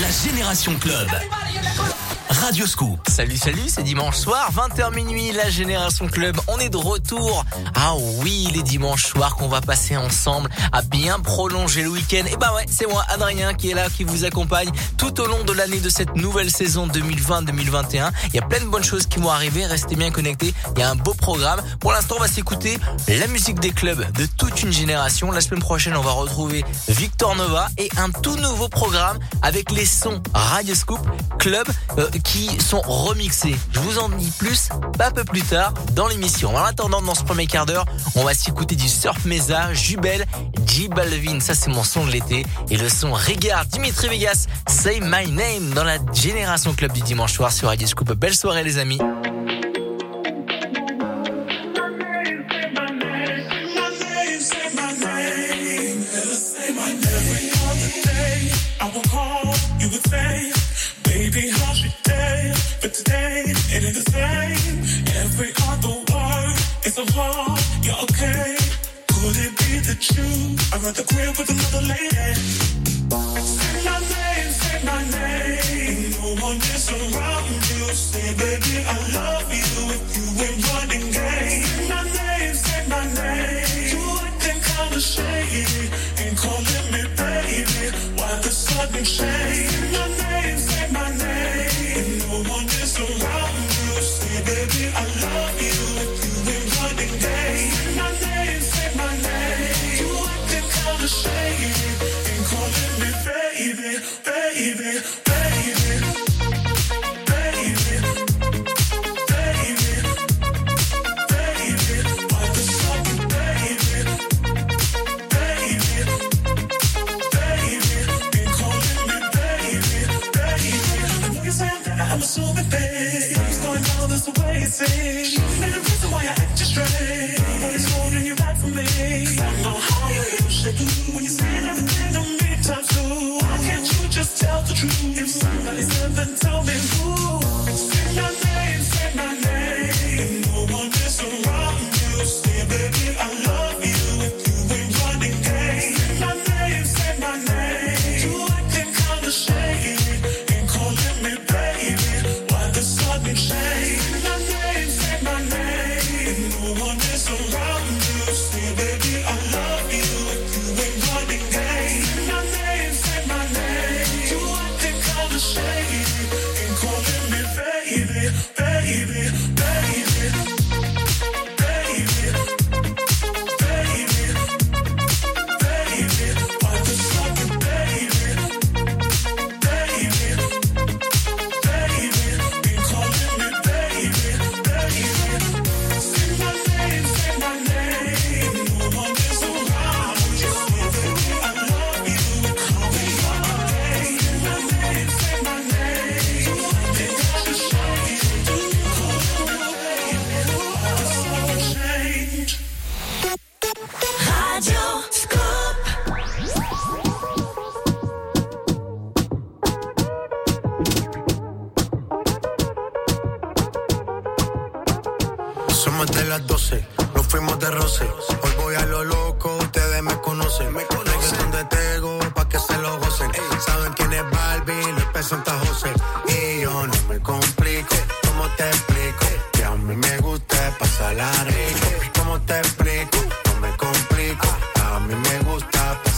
La Génération Club. Radio Scoop. Salut, salut, c'est dimanche soir, 20h minuit, la Génération Club. On est de retour. Ah oui, les dimanches soirs qu'on va passer ensemble à bien prolonger le week-end. Et bah ouais, c'est moi, Adrien, qui est là, qui vous accompagne tout au long de l'année de cette nouvelle saison 2020-2021. Il y a plein de bonnes choses qui vont arriver. Restez bien connectés. Il y a un beau programme. Pour l'instant, on va s'écouter la musique des clubs de toute une génération. La semaine prochaine, on va retrouver Victor Nova et un tout nouveau programme avec les sons Radio Scoop Club euh, qui sont remixés. Je vous en dis plus pas peu plus tard dans l'émission. En attendant, dans ce premier quart d'heure, on va s'écouter du Surf Mesa, Jubel, J Balvin. Ça, c'est mon son de l'été. Et le son Regard, Dimitri Vegas, Say My Name dans la Génération Club du dimanche soir sur Radio Scoop. Belle soirée, les amis. Is a you're okay. Could it be that you are at the crib with another lady? Say my name, say my name. No one is around you. Say, baby, I love you if you ain't running game. Say my name, say my name. You acting kinda shady. Ain't calling me baby. Why the sudden change? Baby, tell the truth? If somebody's in, told me who. Se lo gocen. Saben quién es Barbie, peso Santa José. Y yo no me complico, ¿cómo te explico? Que a mí me gusta pasarla rico. ¿Cómo te explico? No me complico, a mí me gusta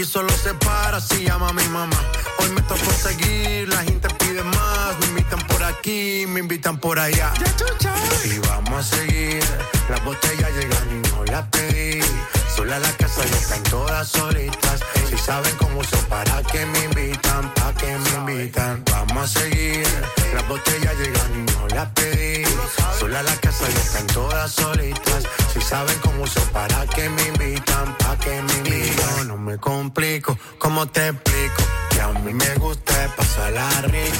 A. Aquí solo se para si llama mi mamá. Hoy me tocó seguir, la gente pide demás. Me invitan por aquí, me invitan por allá. Y vamos a seguir. Las botellas llegan y no las pedí. Sola la casa y están todas solitas. Si saben cómo son, para que me invitan, para que me invitan. Vamos a seguir. Las botellas llegan y no las pedí. Sola la casa y están todas solitas. Si saben cómo son, para que me invitan, para que me invitan. no me complico, ¿cómo te explico? Que a mí me gusta pasarla rico.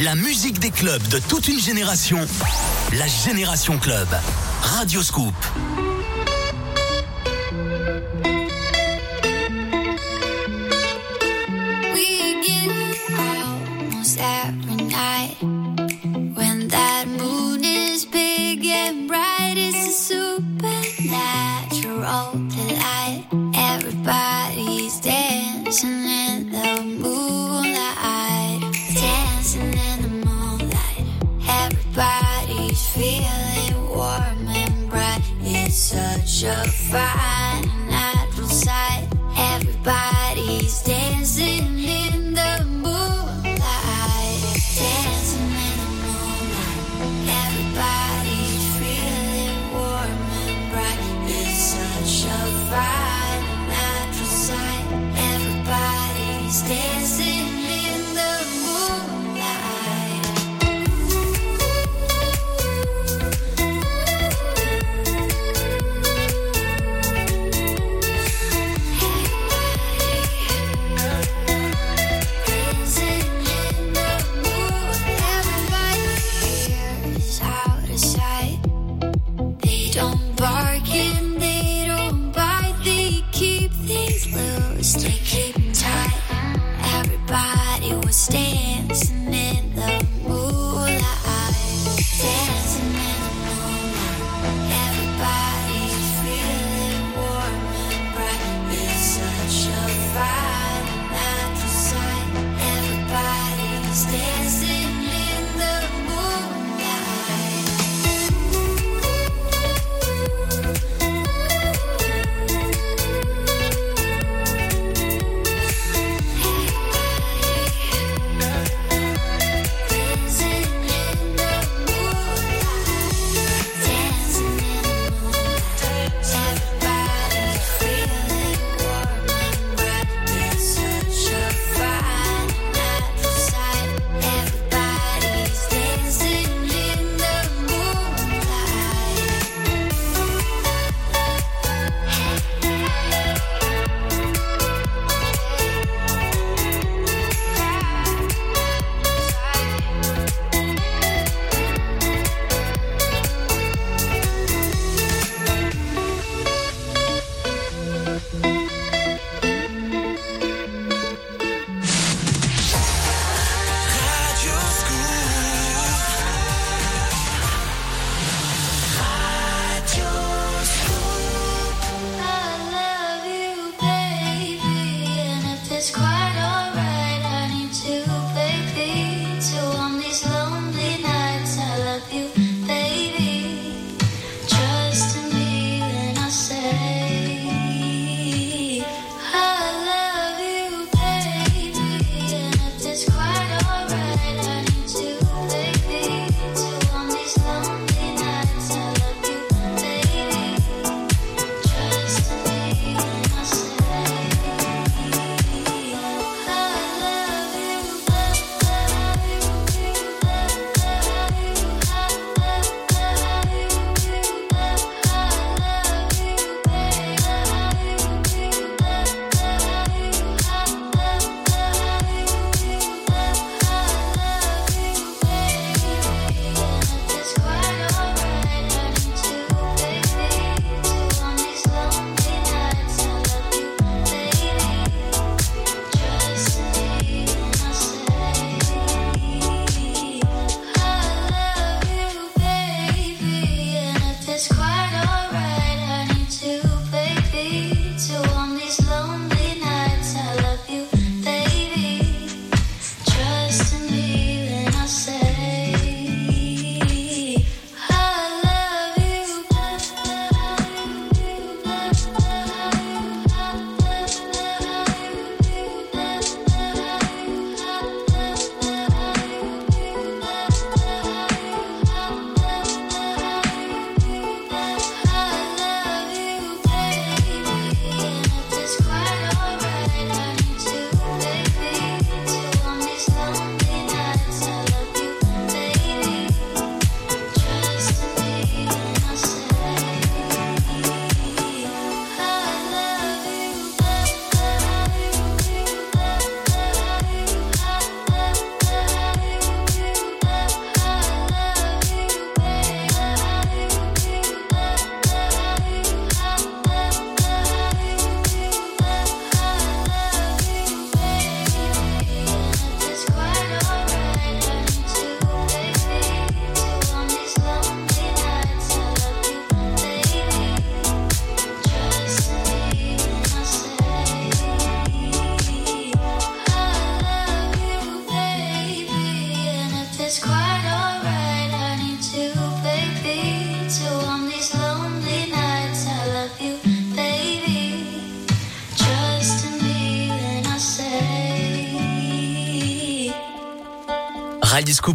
La musique des clubs de toute une génération. La Génération Club. Radio Scoop. Everybody's dancing in the Everybody's feeling warm and bright. It's such a fine natural sight. Everybody's dancing in the moonlight, dancing in the moonlight. Everybody's feeling warm and bright. It's such a fine natural sight. Everybody's dancing used to keep tight. Everybody was staying.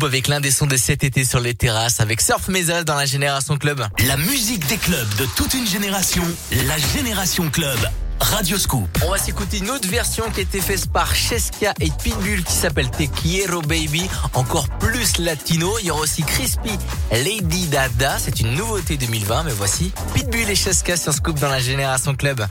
Avec l'un des sons de cet été sur les terrasses avec Surf Mesa dans la Génération Club. La musique des clubs de toute une génération, la Génération Club. Radio Scoop. On va s'écouter une autre version qui a été faite par Cheska et Pitbull qui s'appelle Te Quiero Baby, encore plus latino. Il y aura aussi Crispy Lady Dada, c'est une nouveauté 2020, mais voici Pitbull et Cheska sur Scoop dans la Génération Club.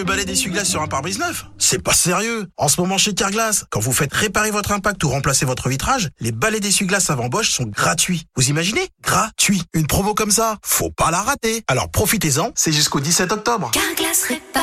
Vieux balais d'essuie-glace sur un pare-brise neuf. C'est pas sérieux. En ce moment chez Carglass, quand vous faites réparer votre impact ou remplacer votre vitrage, les balais d'essuie-glace avant Bosch sont gratuits. Vous imaginez? Gratuit Une promo comme ça, faut pas la rater. Alors profitez-en, c'est jusqu'au 17 octobre. Carglass répare,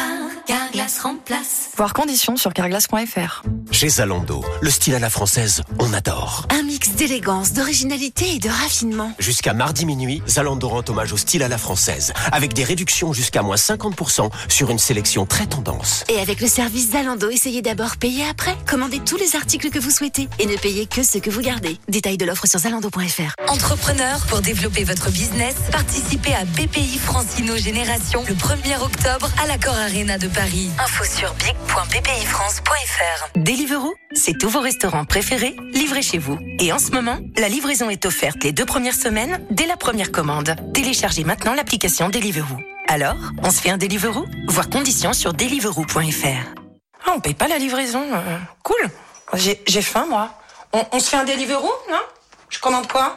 Carglass remplace. Voir conditions sur carglass.fr. Chez Zalando, le style à la française, on adore. Un mix d'élégance, d'originalité et de raffinement. Jusqu'à mardi minuit, Zalando rend hommage au style à la française, avec des réductions jusqu'à moins 50% sur une sélection très tendance. Et avec le service Zalando, essayez d'abord, payer après. Commandez tous les articles que vous souhaitez et ne payez que ce que vous gardez. Détail de l'offre sur zalando.fr. Entrepreneur, pour développer votre business, participez à BPI Francino Génération le 1er octobre à l'Accor Arena de Paris. Info sur big.bpifrance.fr. Deliveroo, c'est tous vos restaurants préférés livrés chez vous. Et en ce moment, la livraison est offerte les deux premières semaines dès la première commande. Téléchargez maintenant l'application Deliveroo. Alors, on se fait un Deliveroo? Voir conditions sur deliveroo.fr. Ah, on paye pas la livraison. euh, cool. J'ai j'ai faim, moi. On, on se fait un Deliveroo, non? Je commande quoi?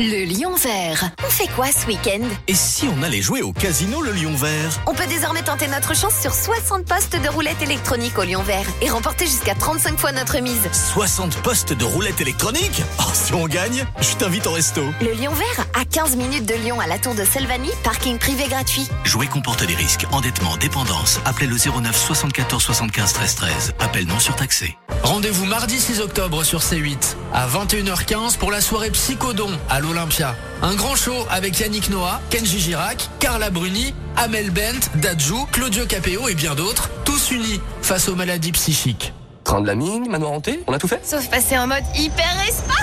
Le Lion Vert. On fait quoi ce week-end? Et si on allait jouer au casino Le Lion Vert? On peut désormais tenter notre chance sur 60 postes de roulettes électroniques au Lion Vert et remporter jusqu'à 35 fois notre mise. 60 postes de roulette électronique Oh, si on gagne, je t'invite au resto. Le Lion Vert, à 15 minutes de Lyon à la tour de Selvanie, parking privé gratuit. Jouer comporte des risques. Endettement, dépendance. Appelez le 09 74 75 13 13. Appel non surtaxé. Rendez-vous mardi 6 octobre sur C8 à 21h15 pour la soirée Psychodon à l'Olympia. Un grand show avec Yannick Noah, Kenji Girac, Carla Bruni, Amel Bent, Dadju, Claudio Capéo et bien d'autres, tous unis face aux maladies psychiques. Train de la mine, manoir hanté, on a tout fait Sauf passer en mode hyper espa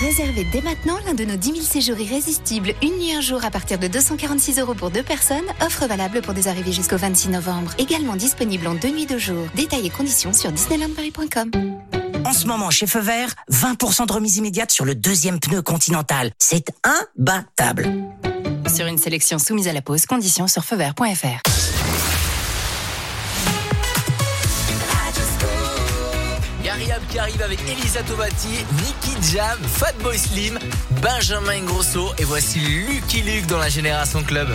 Réservez dès maintenant l'un de nos 10 000 séjours irrésistibles, une nuit un jour à partir de 246 euros pour deux personnes. Offre valable pour des arrivées jusqu'au 26 novembre. Également disponible en deux nuits de jour. Détails et conditions sur disneylandparis.com. En ce moment, chez Feu Vert, 20% de remise immédiate sur le deuxième pneu continental. C'est imbattable. Sur une sélection soumise à la pause, conditions sur feuvert.fr. Qui arrive avec Elisa Tovati, Nicky Jam, Fatboy Slim, Benjamin Ingrosso et voici Lucky Luke dans la Génération Club.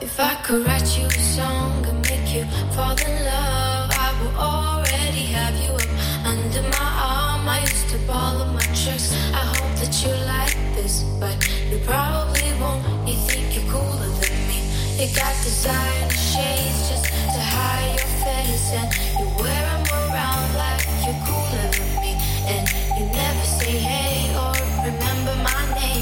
If I could write you a song and make you fall in love, I would already have you up under my arm. I used to ball of my tricks. I hope that you like this, but you probably won't. You think you're cooler than me. You got designer shades just to hide your face, and you wear 'em around like you're cooler than me. And you never say hey or remember my name,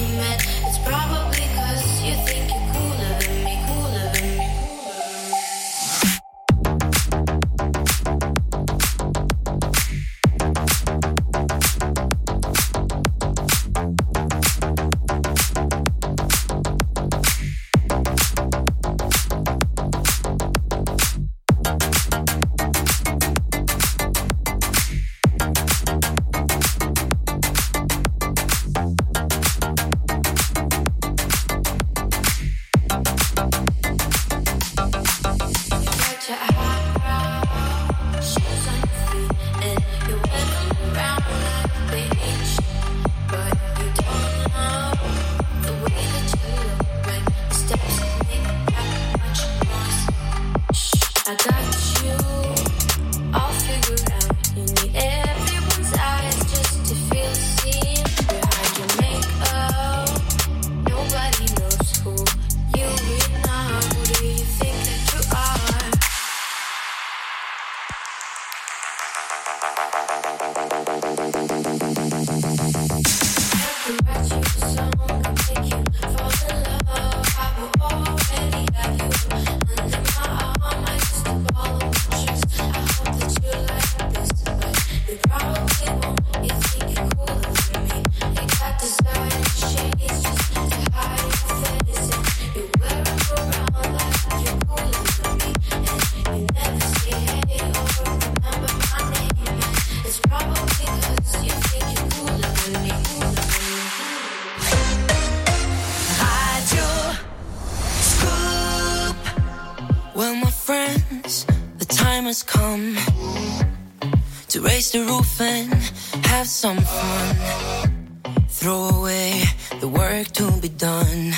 Throw away the work to be done.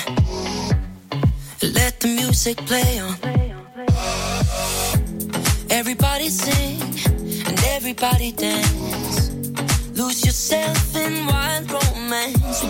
Let the music play on. Everybody sing and everybody dance. Lose yourself in wild romance.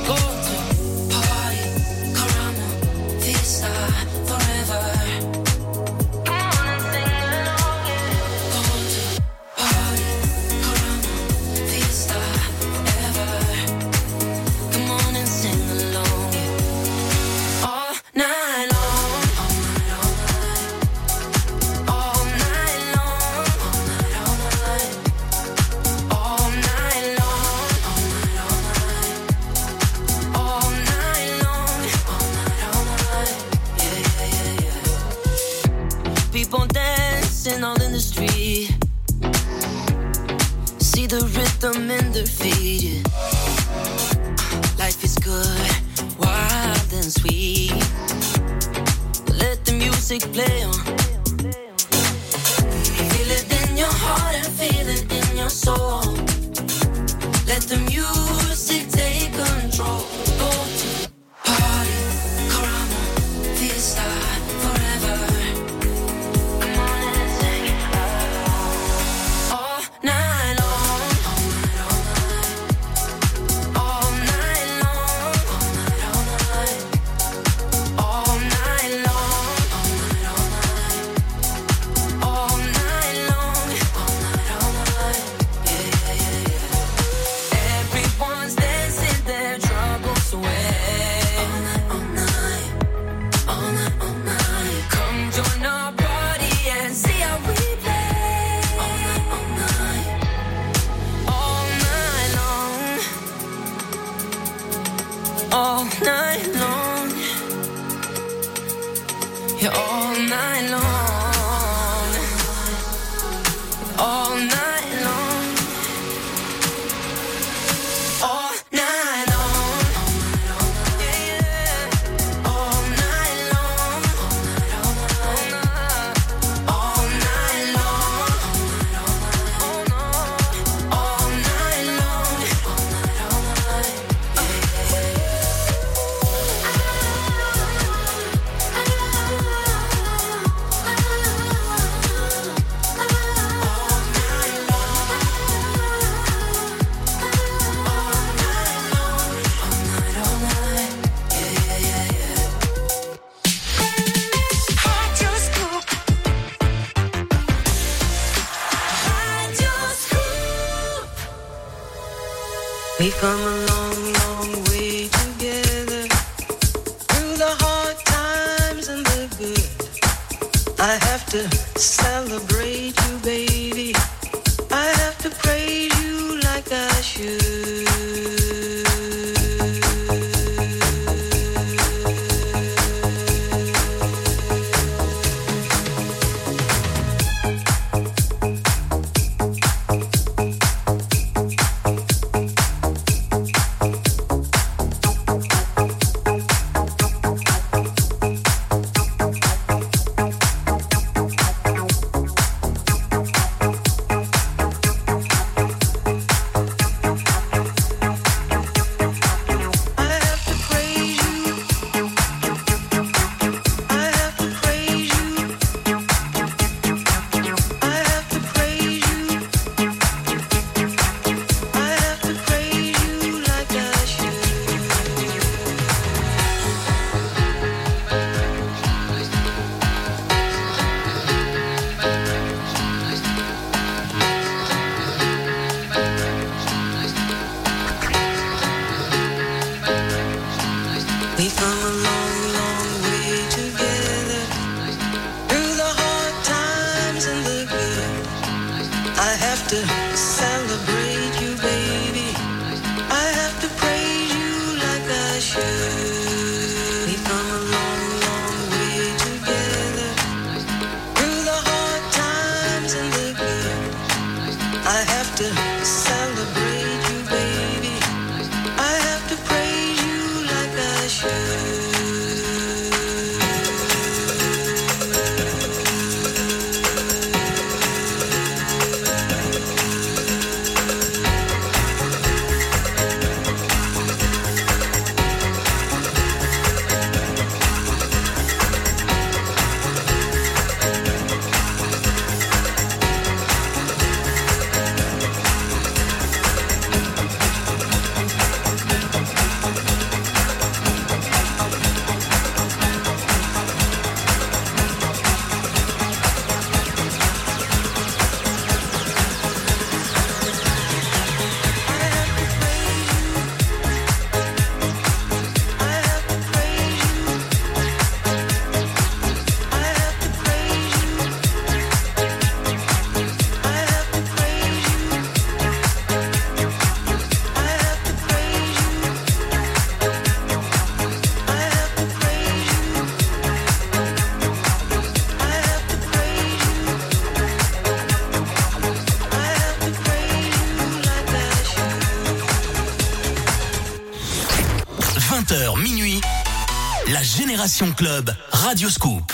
Club, Radio Scoop.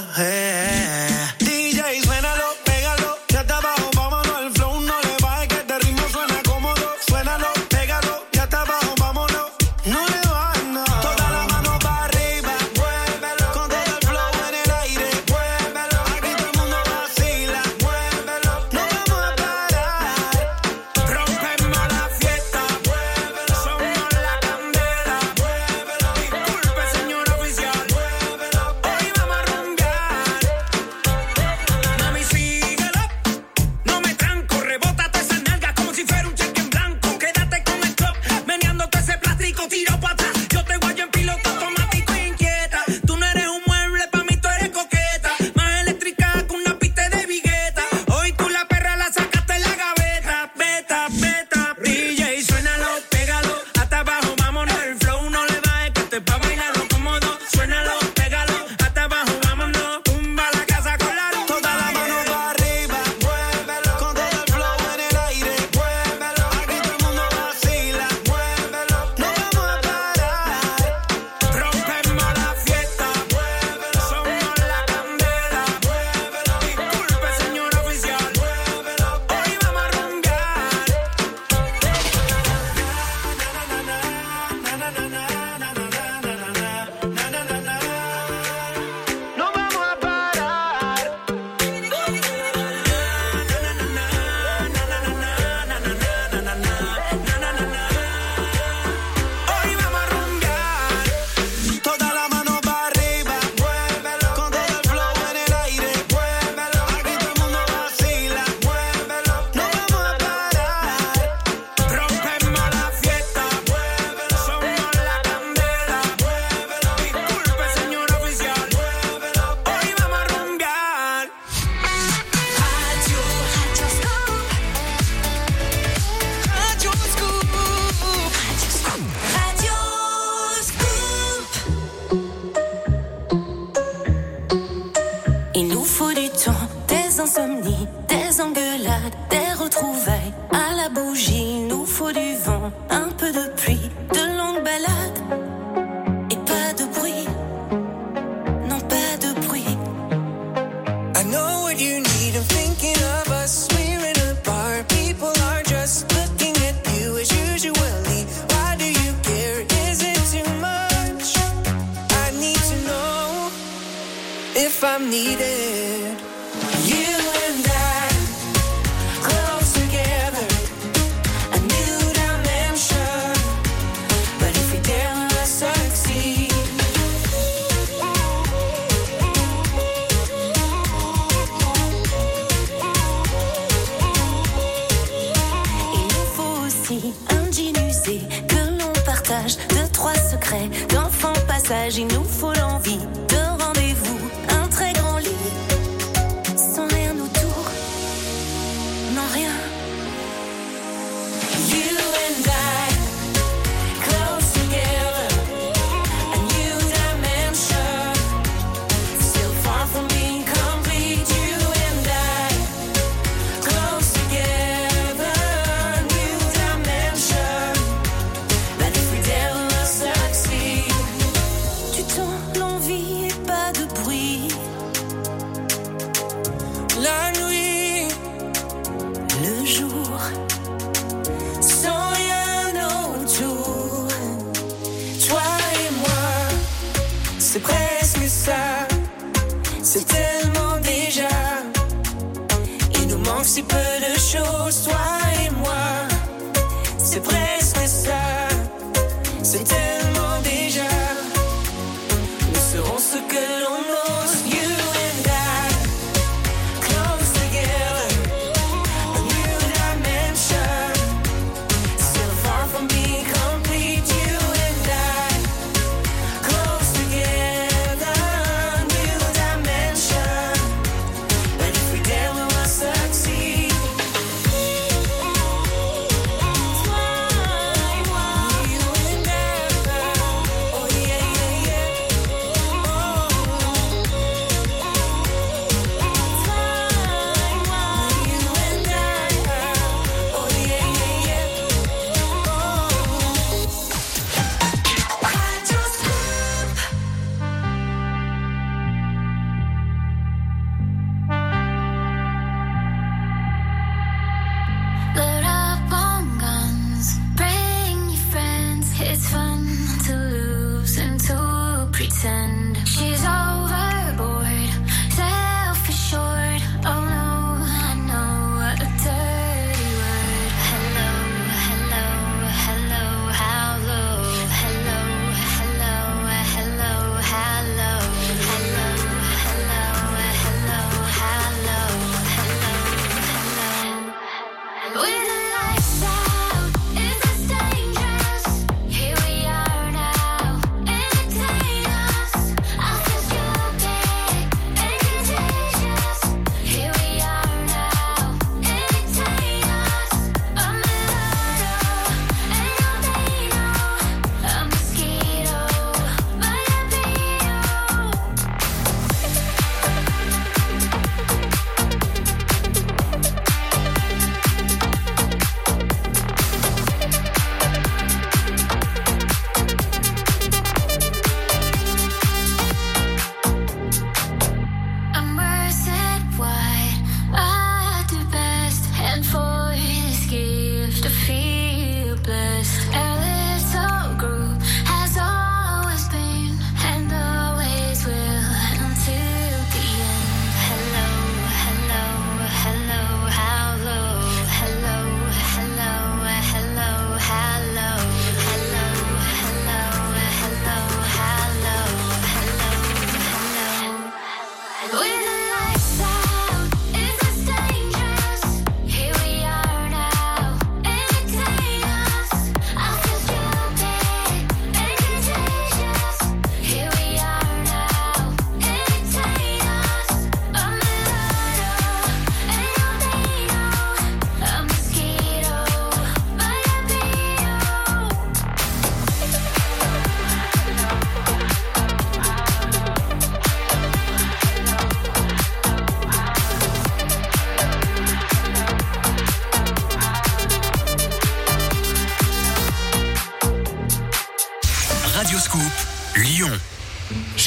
Hey.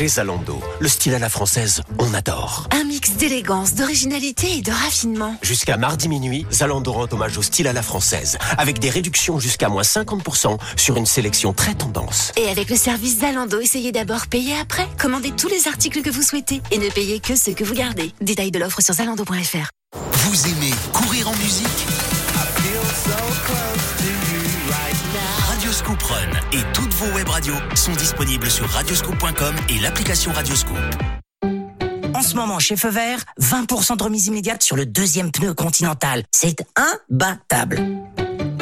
Chez Zalando, le style à la française, on adore. Un mix d'élégance, d'originalité et de raffinement. Jusqu'à mardi minuit, Zalando rend hommage au style à la française, avec des réductions jusqu'à moins 50% sur une sélection très tendance. Et avec le service Zalando, essayez d'abord, payer après. Commandez tous les articles que vous souhaitez et ne payez que ceux que vous gardez. Détail de l'offre sur zalando.fr. Vous aimez courir en musique? Radioscoop Run et toutes vos web radios sont disponibles sur radioscoop.com et l'application Radioscoop. En ce moment, chez Feu Vert, 20% de remise immédiate sur le deuxième pneu continental. C'est imbattable.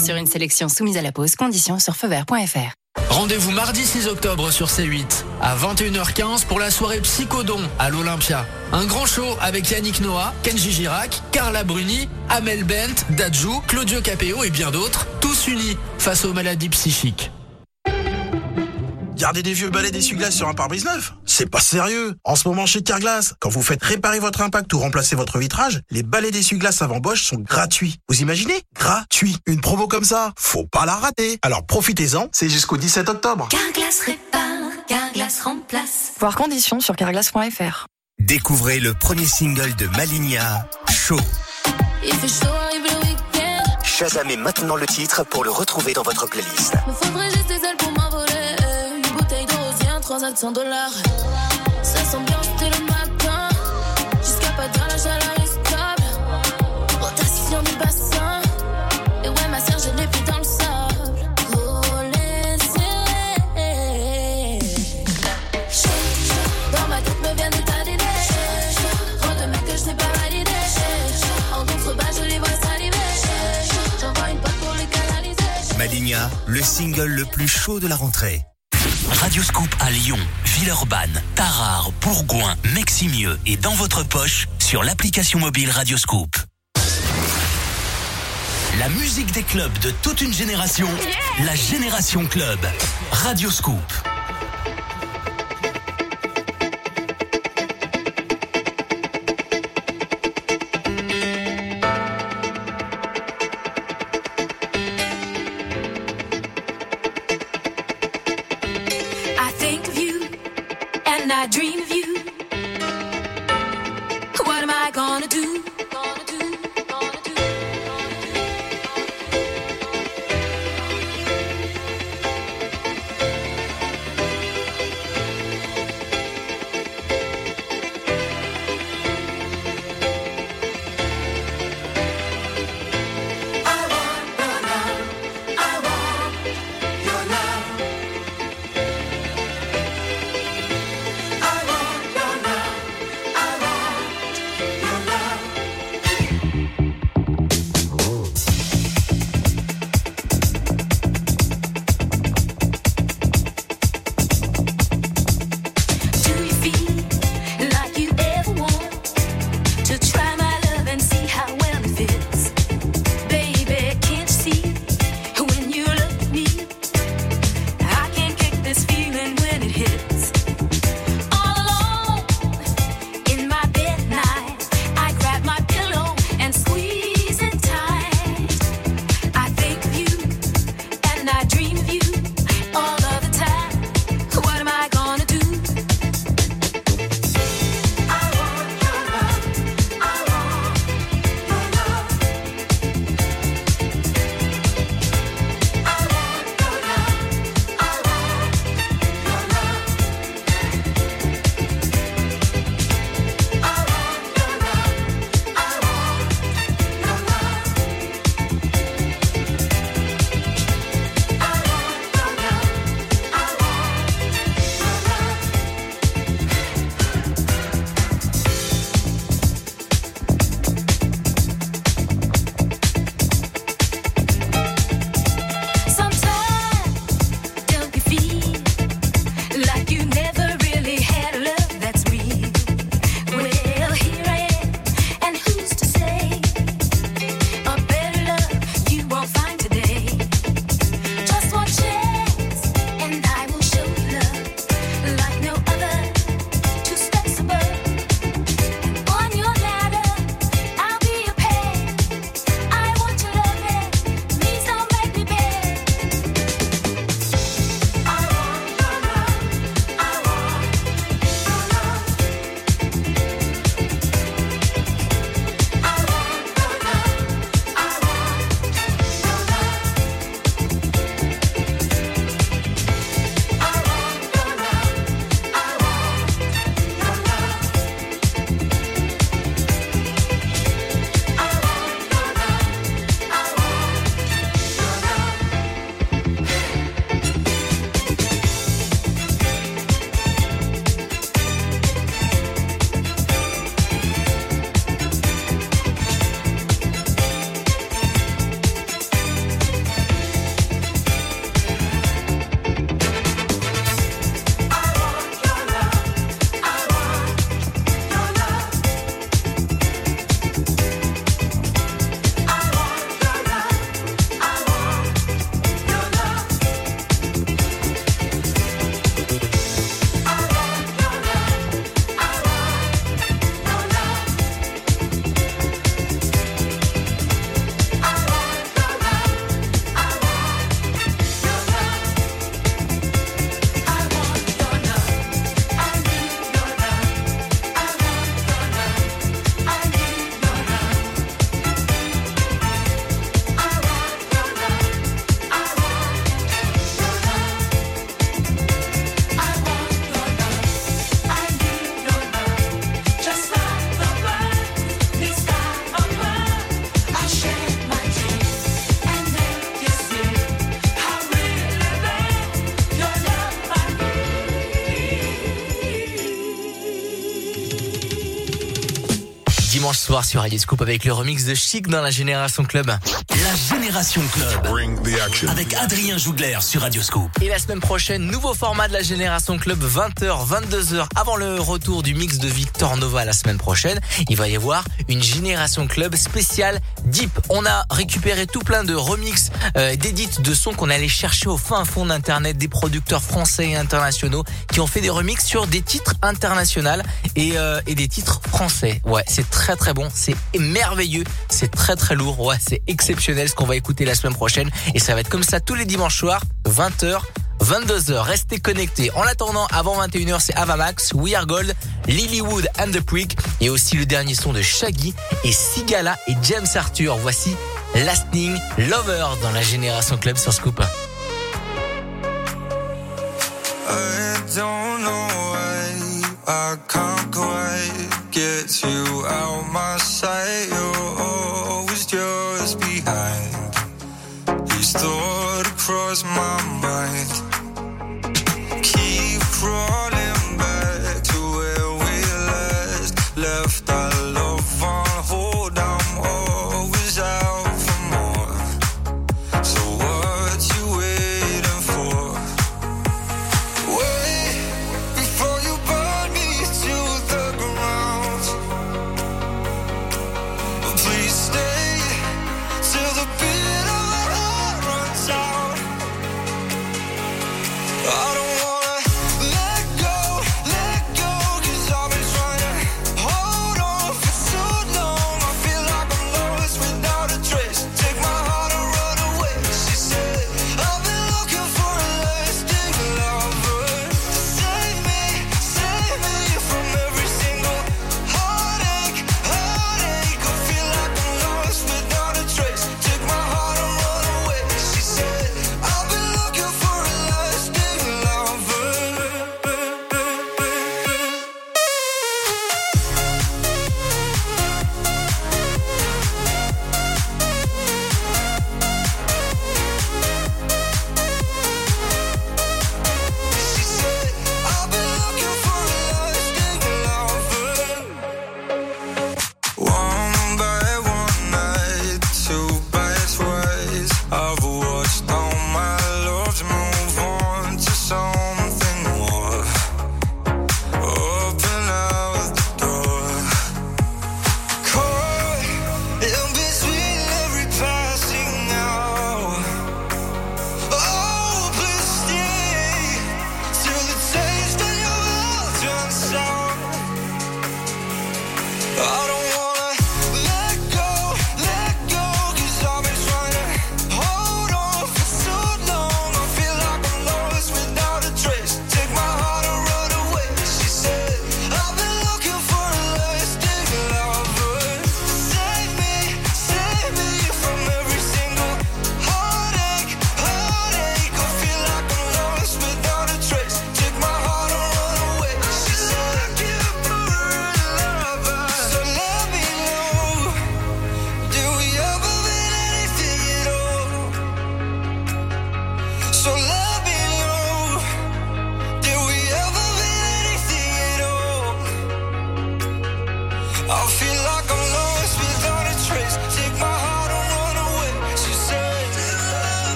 Sur une sélection soumise à la pause, conditions sur feuvert.fr. Rendez-vous mardi 6 octobre sur C8 à 21h15 pour la soirée Psychodon à l'Olympia. Un grand show avec Yannick Noah, Kenji Girac, Carla Bruni, Amel Bent, Dadju, Claudio Capeo et bien d'autres, tous unis face aux maladies psychiques. Garder des vieux balais d'essuie-glace sur un pare-brise neuf C'est pas sérieux En ce moment chez Carglass, quand vous faites réparer votre impact ou remplacer votre vitrage, les balais d'essuie-glace avant Bosch sont gratuits. Vous imaginez? Gratuit Une promo comme ça, faut pas la rater Alors profitez-en, c'est jusqu'au 17 octobre. Carglass répare, Carglass remplace. Voir conditions sur carglass.fr. Découvrez le premier single de Malinia, Chaud. Il fait chaud, arrive le week-end. Shazamez maintenant le titre pour le retrouver dans votre playlist. Me faudrait juste des ailes pour m'envoler. Rosien, transaction dollars. Ça s'ambiance dès le matin. Jusqu'à pas dire la chaleur est stable. Rotation du bassin. Et ouais, ma sœur, je l'ai plus dans le sable. Oh, laissez. Dans ma tête me vient des tas d'idées. Trop de mecs que je n'ai pas validé. En contrebas, je les vois saliver. J'envoie une pote pour les canaliser. Malinia, le single le plus chaud de la rentrée. Radioscoop à Lyon, Villeurbanne, Tarare, Bourgoin, Meximieux et dans votre poche sur l'application mobile Radioscoop. La musique des clubs de toute une génération, la Génération Club. Radioscoop. Dream of you. Soir sur Radio Scoop avec le remix de Chic dans la Génération Club. La Génération Club. Avec Adrien Jougler sur Radio Scoop. Et la semaine prochaine, nouveau format de la Génération Club, 20h, 22h, avant le retour du mix de Victor Nova la semaine prochaine. Il va y avoir une Génération Club spéciale Deep. On a récupéré tout plein de remix, euh, d'édits de sons qu'on allait chercher au fin fond d'internet, des producteurs français et internationaux qui ont fait des remix sur des titres internationaux et, euh, et des titres Ouais, c'est très très bon, c'est merveilleux, c'est très très lourd, ouais, c'est exceptionnel ce qu'on va écouter la semaine prochaine et ça va être comme ça tous les dimanches soirs, 20h. 22h, restez connectés. En attendant, avant 21h, c'est Avamax, We Are Gold, Lilywood and the Prick et aussi le dernier son de Shaggy et Sigala et James Arthur. Voici Lasting Lover dans la Génération Club sur Scoop. Get you out my sight. You're always just behind. These thoughts cross my mind.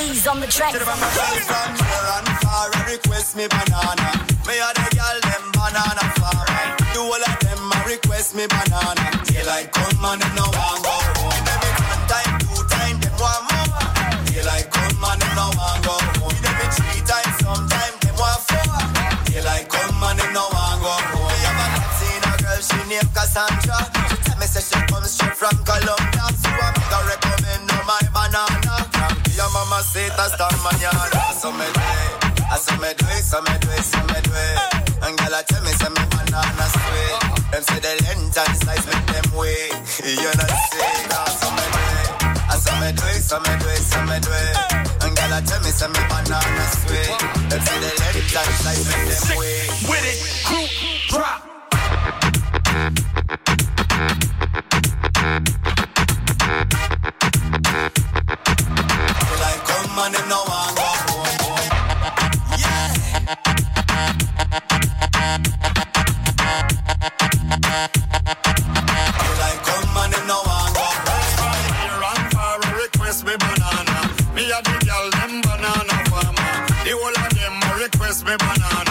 Please on the track. From and far, request me banana. Me a the girl them banana far. Do all of them a request me banana. Daylight come and them no want go home. Them it one time, two time, them want more. Daylight come and them no want go home. Them it three times, sometime them want four. Daylight come and them no want go home. Me have a Latina girl, she named Cassandra. She tell me say she comes straight from Colombia, feet hasta mañana. Eso me duele, eso me duele, eso me duele, eso me duele. And girl, I tell me, say me banana sweet. Them say the length and size make them way. You know see, eso ah, me duele. Eso me duele, eso me duele, eso me duele. And girl, I tell me, say me banana sweet. Them say the length and size make them way. With it, group drop. Thank on, them no one go home, home. Yeah. Like, come on, them no and far request me banana. Me a the them banana farmer. The whole of them request me banana.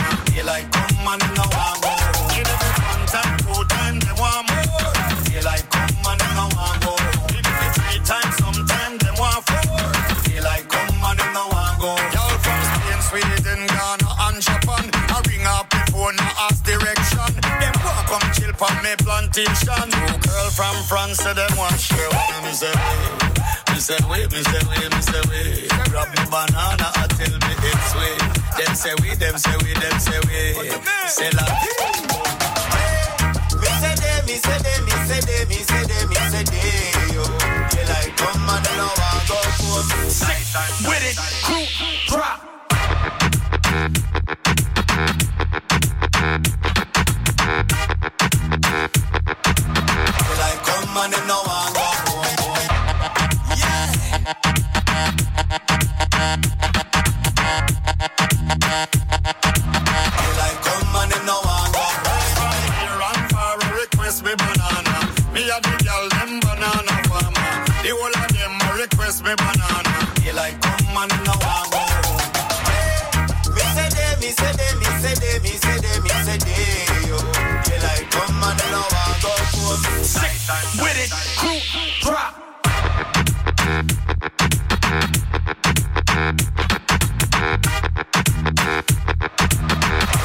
Plantation. Two girl from France, say them want share one. Me say, Me say wait, me say wait, me say wait. Grab me banana and tell me it's way. Them say we, them say we, them say we. Say la. Me say they, me say they, me say they, me say they, me say they. Yo, they like come and they know I go for with it, crew, drop. And they know I go. Yeah. And I go and far request me banana. Me a the girl them banana farmer. The whole of them a request me banana. Home. With it, crew, drop.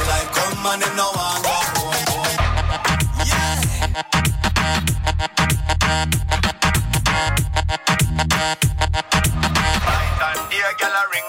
Like come know I go home. Yeah. Right and dear I ring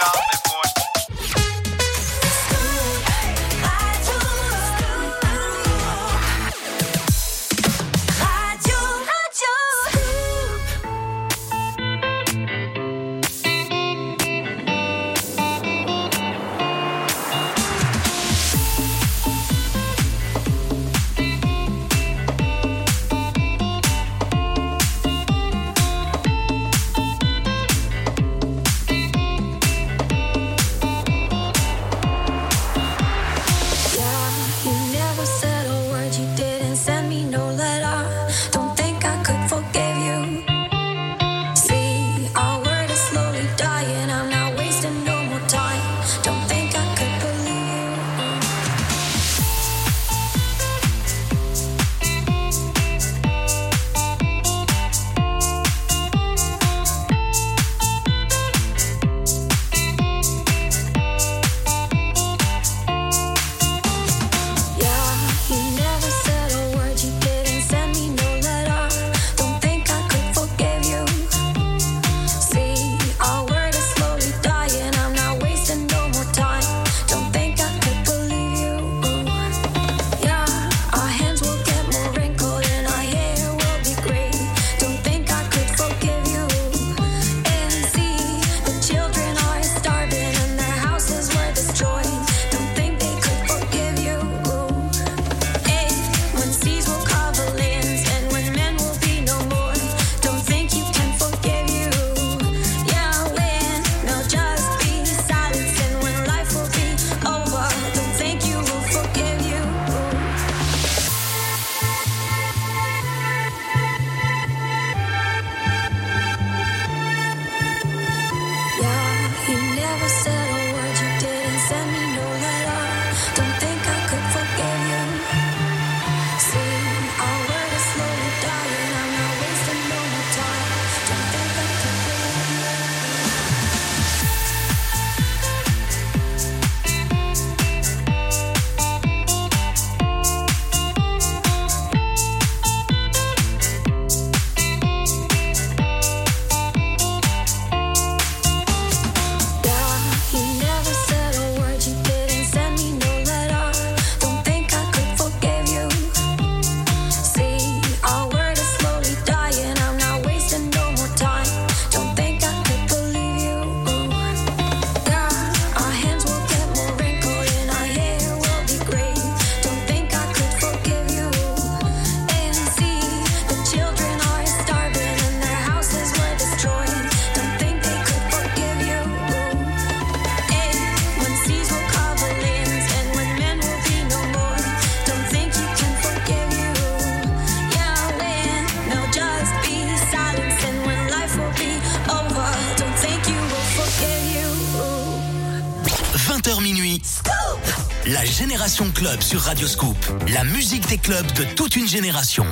Sur Radio Scoop. La musique des clubs de toute une génération.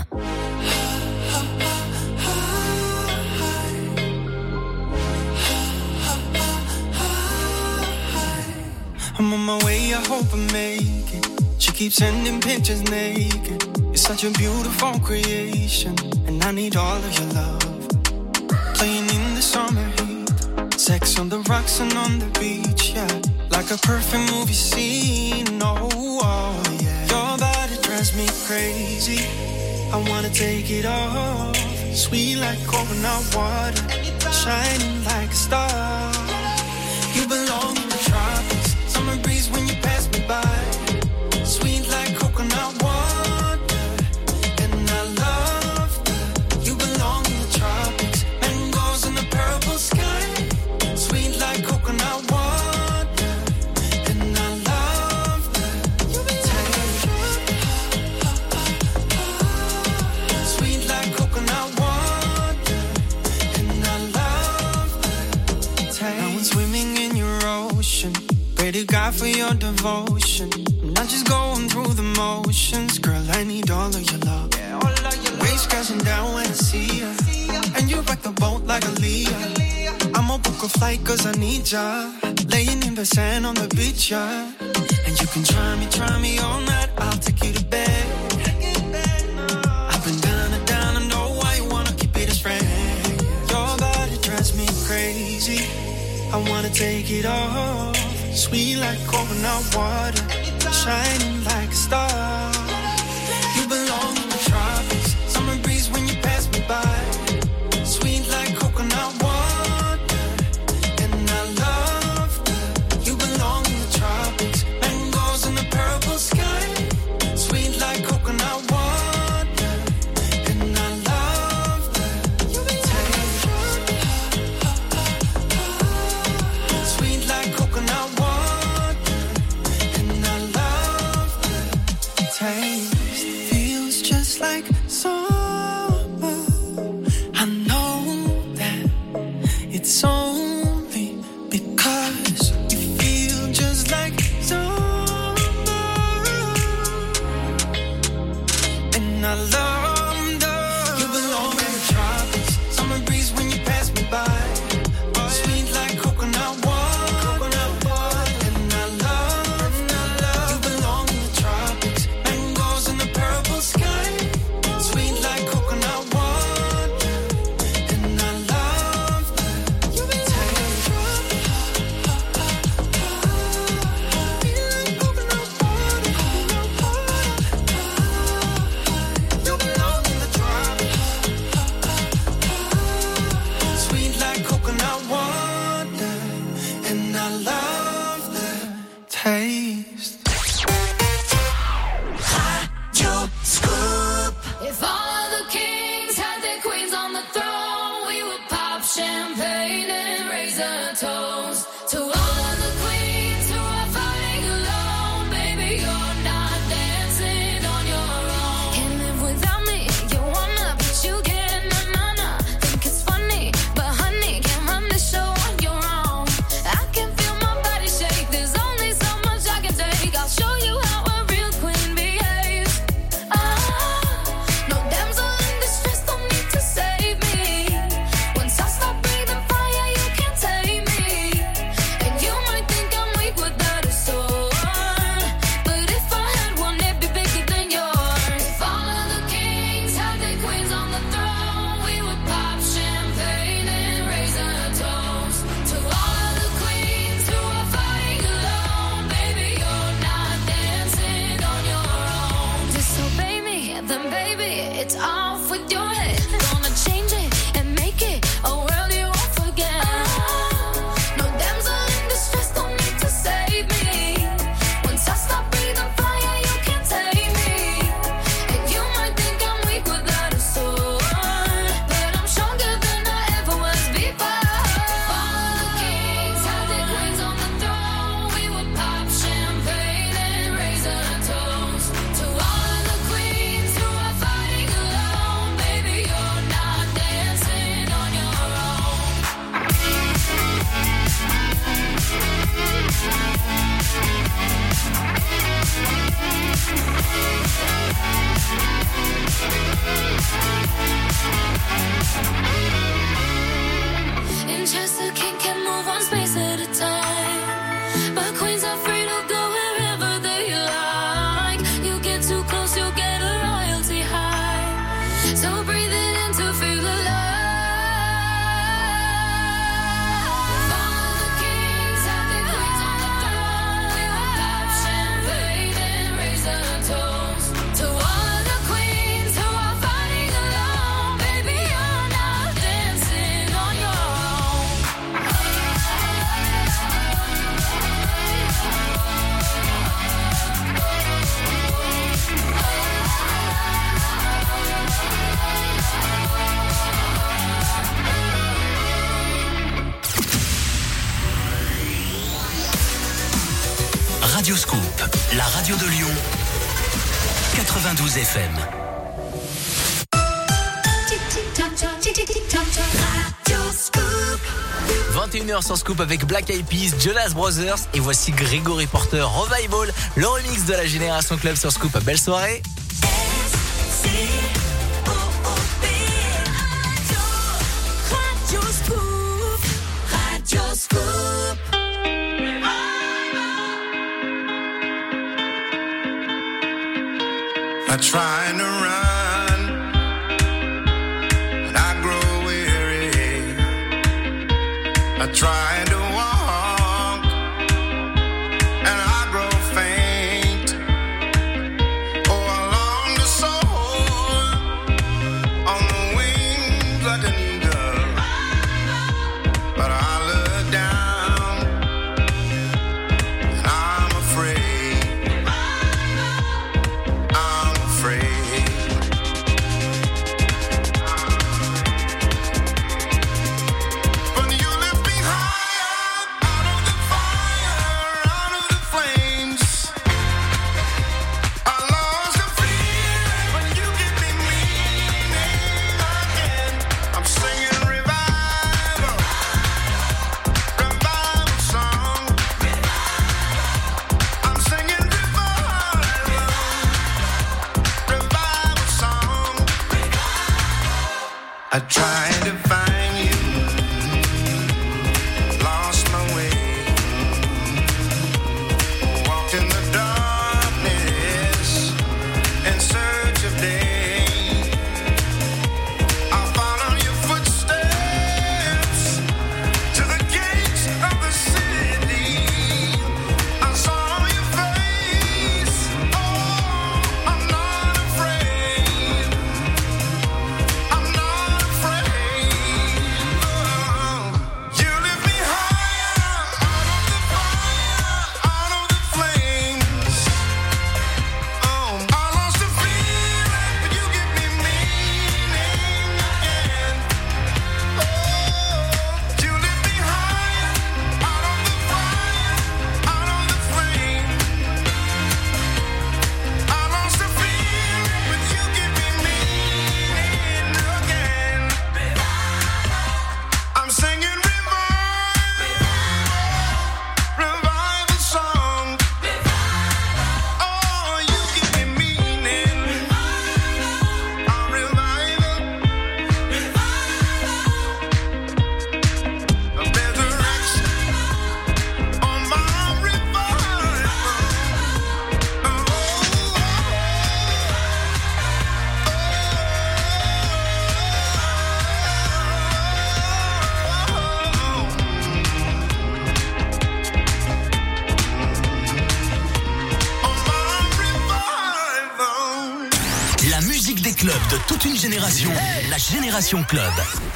I'm on my way, I hope I make. She keeps sending pictures naked. You're such a beautiful creation, and I need all of your love. Playing in the summer heat, sex on the rocks and on the beach, yeah. Like a perfect movie scene, oh, oh yeah. Your body drives me crazy. I wanna take it off. Sweet like coconut water, shining like a star. Now I'm swimming in your ocean. Pray to God for your devotion. I'm not just going through the motions, girl. I need all of your love. Waves crashing down when I see ya. And you rock the boat like a Leah. I'ma book a flight cause I need ya. Laying in the sand on the beach, yeah. And you can try me, try me all night. I'll take you to bed. Take it off. Sweet like coconut water, shining like a star. Scoop avec Black Eyed Peas, Jonas Brothers et voici Grégory Porter Revival, le remix de la Génération Club sur Scoop. Belle soirée trying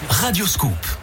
Radio Scoop.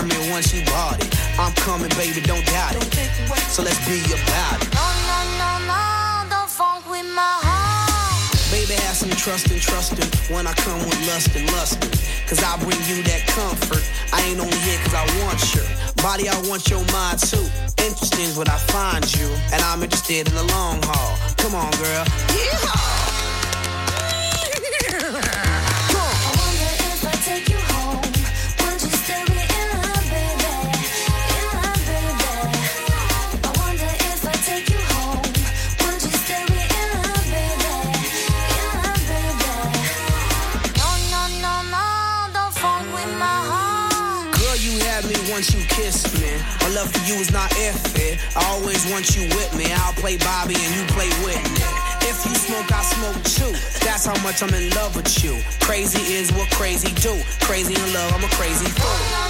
determined once you bought it. I'm coming, baby, don't doubt it. So let's be about it. No, no, no, no, don't funk with my heart. Baby, have some trust and trust him when I come with lust and lust. Cause I bring you that comfort. I ain't only here cause I want your body, I want your mind too. Interesting is what I find you, and I'm interested in the long haul. Come on, girl. Yeah. kiss, man. My love for you is not if it. I always want you with me. I'll play Bobby and you play Whitney. If you smoke, I smoke too. That's how much I'm in love with you. Crazy is what crazy do. Crazy in love, I'm a crazy fool.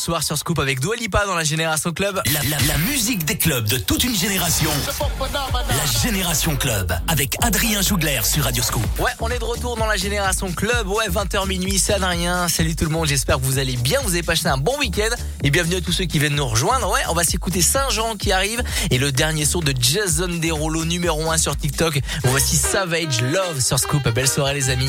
soir sur Scoop avec Dua Lipa dans la Génération Club. La, musique des clubs de toute une génération. La Génération Club avec Adrien Jougler sur Radio Scoop. Ouais, on est de retour dans la Génération Club. Ouais, 20h minuit, ça c'est Adrien. Salut tout le monde, j'espère que vous allez bien, vous avez passé un bon week-end. Et bienvenue à tous ceux qui viennent nous rejoindre. Ouais, on va s'écouter Saint-Jean qui arrive et le dernier son de Jason Derulo numéro 1 sur TikTok. Voici Savage Love sur Scoop. Belle soirée les amis.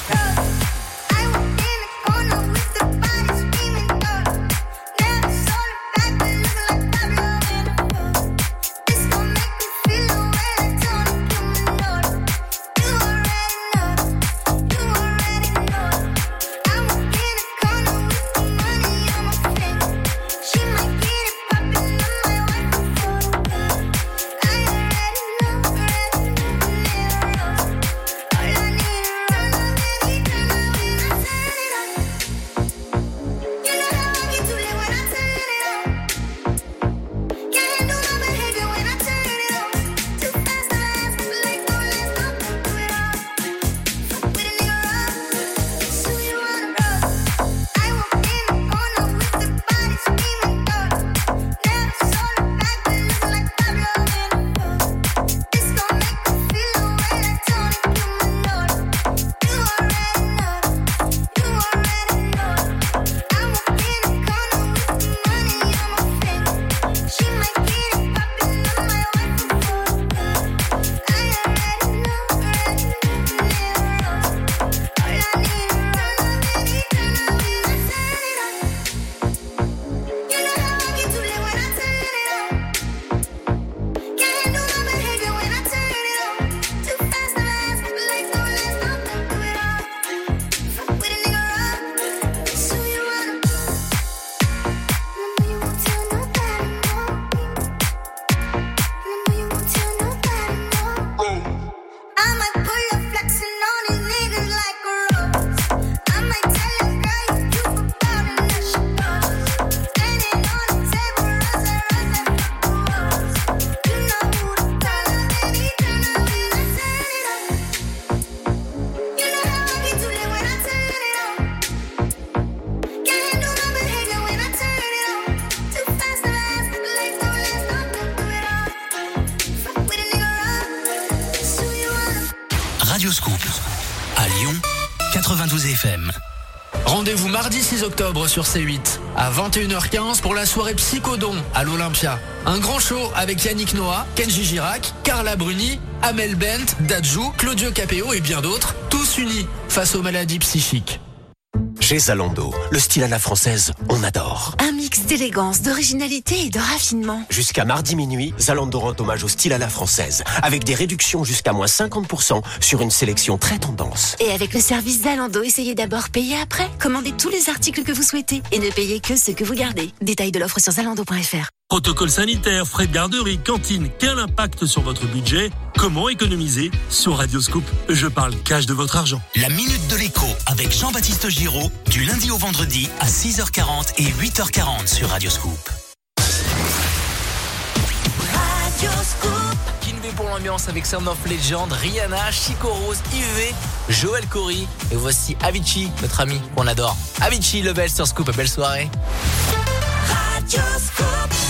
Mardi 6 octobre sur C8 à 21h15 pour la soirée Psychodon à l'Olympia. Un grand show avec Yannick Noah, Kenji Girac, Carla Bruni, Amel Bent, Dadju, Claudio Capéo et bien d'autres, tous unis face aux maladies psychiques. Chez Zalando, le style à la française, on adore. Un mix d'élégance, d'originalité et de raffinement. Jusqu'à mardi minuit, Zalando rend hommage au style à la française, avec des réductions jusqu'à moins 50% sur une sélection très tendance. Et avec le service Zalando, essayez d'abord payer après. Commandez tous les articles que vous souhaitez et ne payez que ce que vous gardez. Détail de l'offre sur zalando.fr. Protocole sanitaire, frais de garderie, cantine, quel impact sur votre budget? Comment économiser? Sur Radioscoop, je parle cash de votre argent. La Minute de l'écho avec Jean-Baptiste Giraud, du lundi au vendredi à 6h40 et 8h40 sur Radioscoop. Kinvé pour l'ambiance avec Sound of Legend, Rihanna, Chico Rose, Yves, Joël Cory. Et voici Avicii, notre ami qu'on adore. Avicii, le bel sur Scoop, belle soirée. Oh,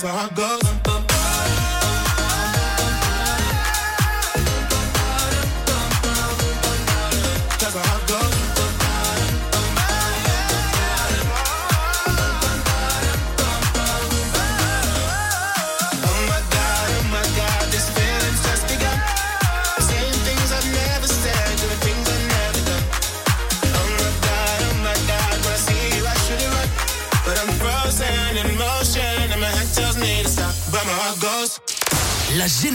that's how it goes.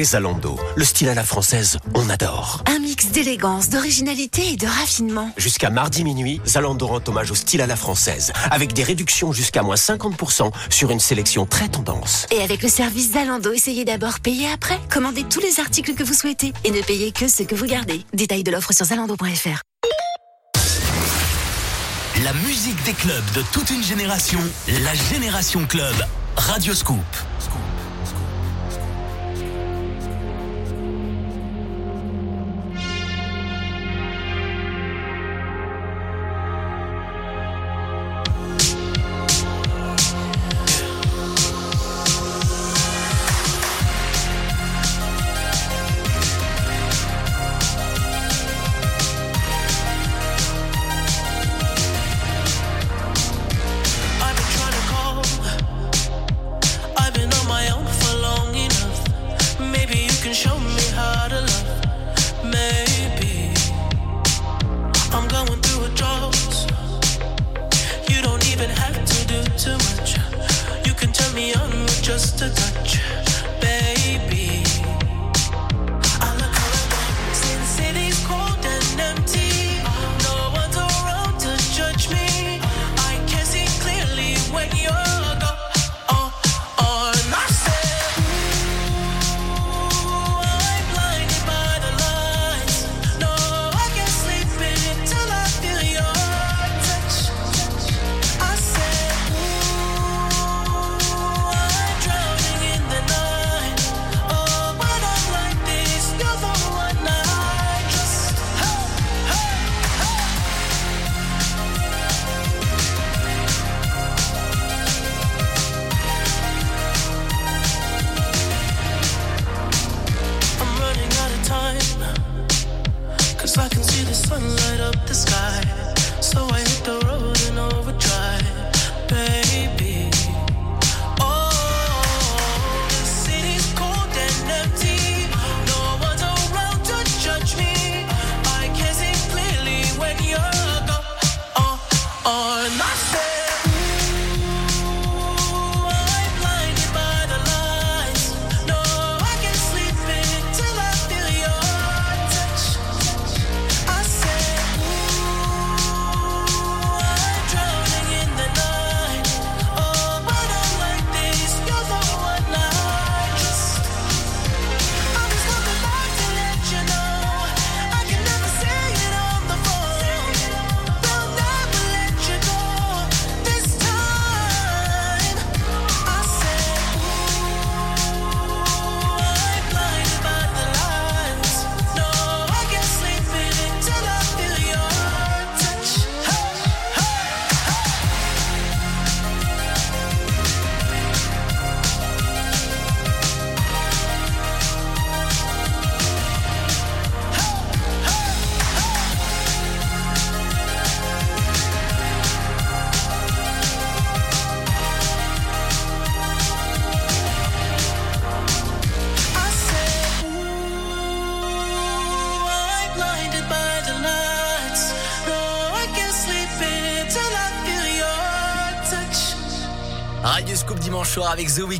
Chez Zalando, le style à la française, on adore. Un mix d'élégance, d'originalité et de raffinement. Jusqu'à mardi minuit, Zalando rend hommage au style à la française, avec des réductions jusqu'à moins 50% sur une sélection très tendance. Et avec le service Zalando, essayez d'abord, payer après. Commandez tous les articles que vous souhaitez et ne payez que ce que vous gardez. Détail de l'offre sur zalando.fr. La musique des clubs de toute une génération, la Génération Club. Radio Scoop.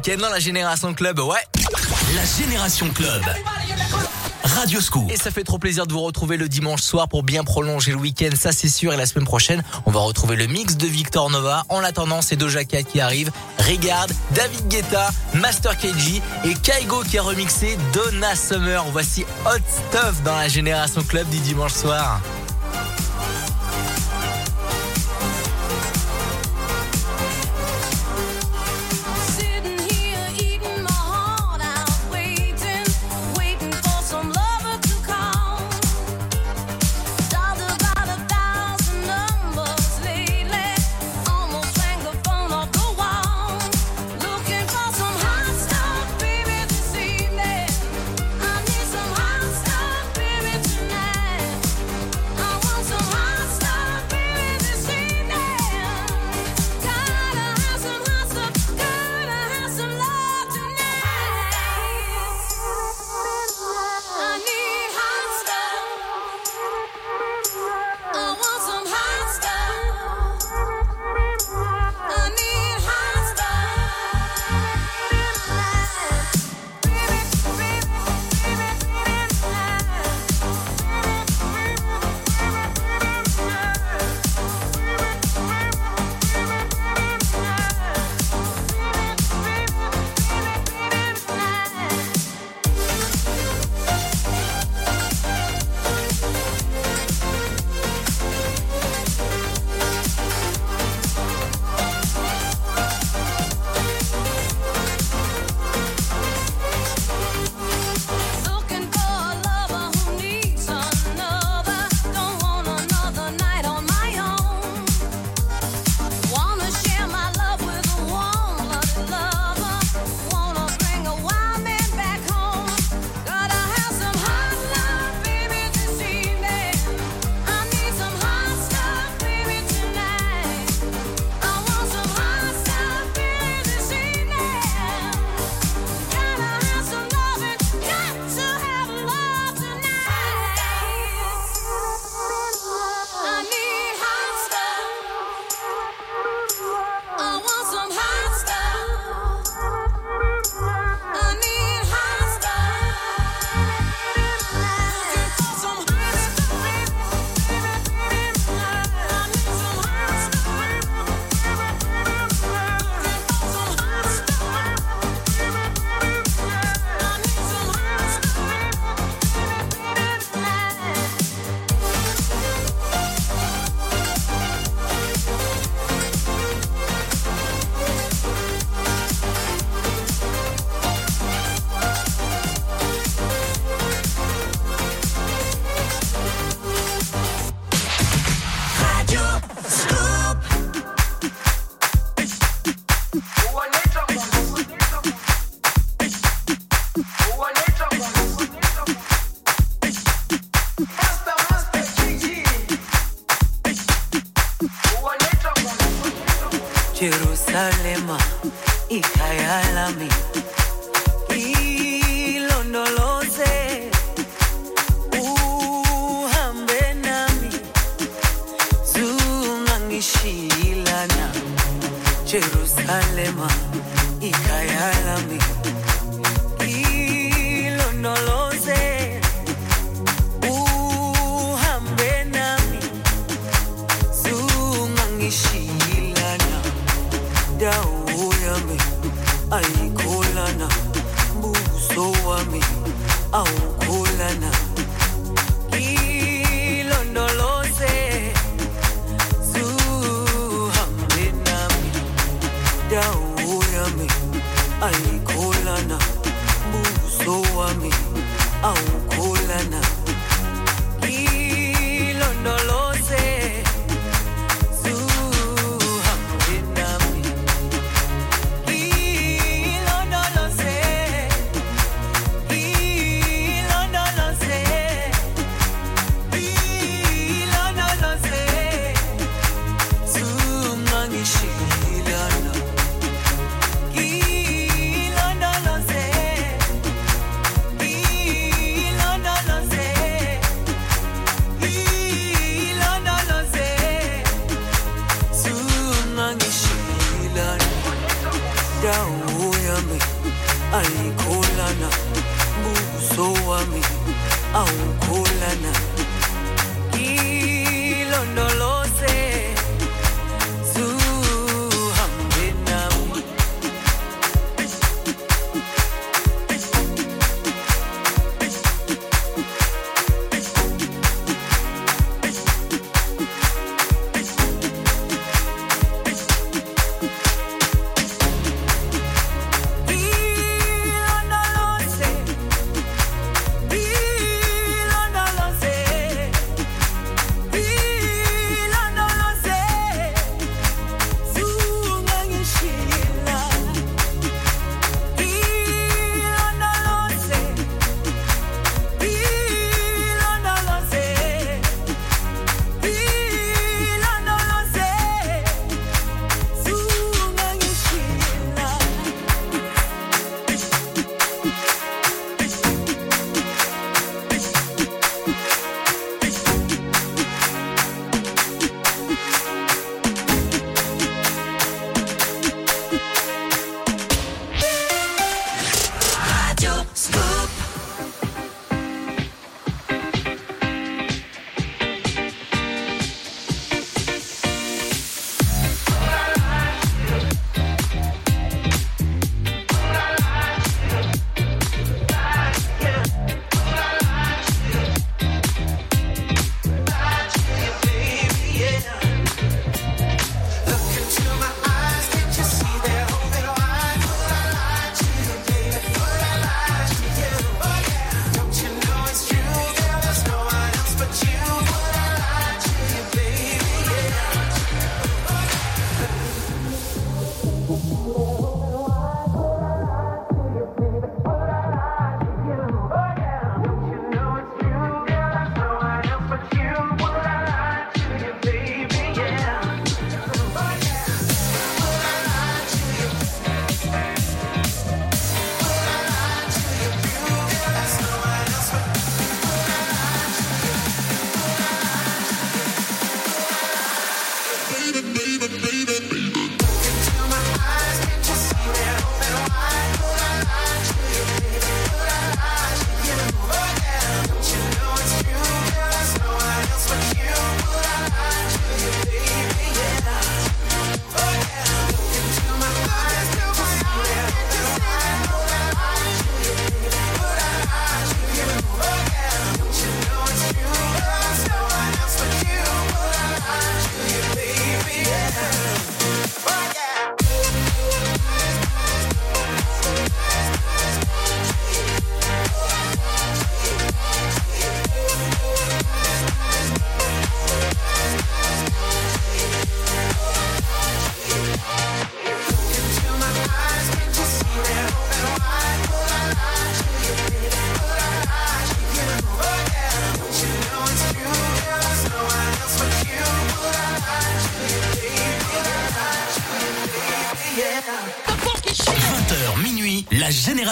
Dans la Génération Club, ouais. La Génération Club. Radio Scoop. Et ça fait trop plaisir de vous retrouver le dimanche soir pour bien prolonger le week-end, ça c'est sûr. Et la semaine prochaine, on va retrouver le mix de Victor Nova. En attendant, c'est Doja Cat qui arrive. Regarde, David Guetta, Master KG et Kaigo qui a remixé Donna Summer. Voici Hot Stuff dans la Génération Club du dimanche soir.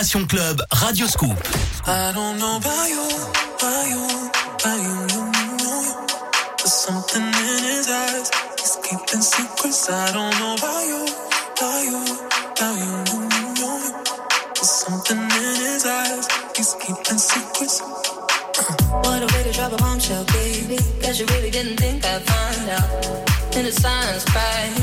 Sensation Club, Radio Scoop. I don't know about you, about you, about you, you know you. There's something in his eyes, he's keeping secrets. I don't know about you, about you, about you, you you. There's something in his eyes, he's keeping secrets. Uh. What a way to drop a bombshell, baby. Cause you really didn't think I'd find out. And the signs crying.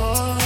Oh.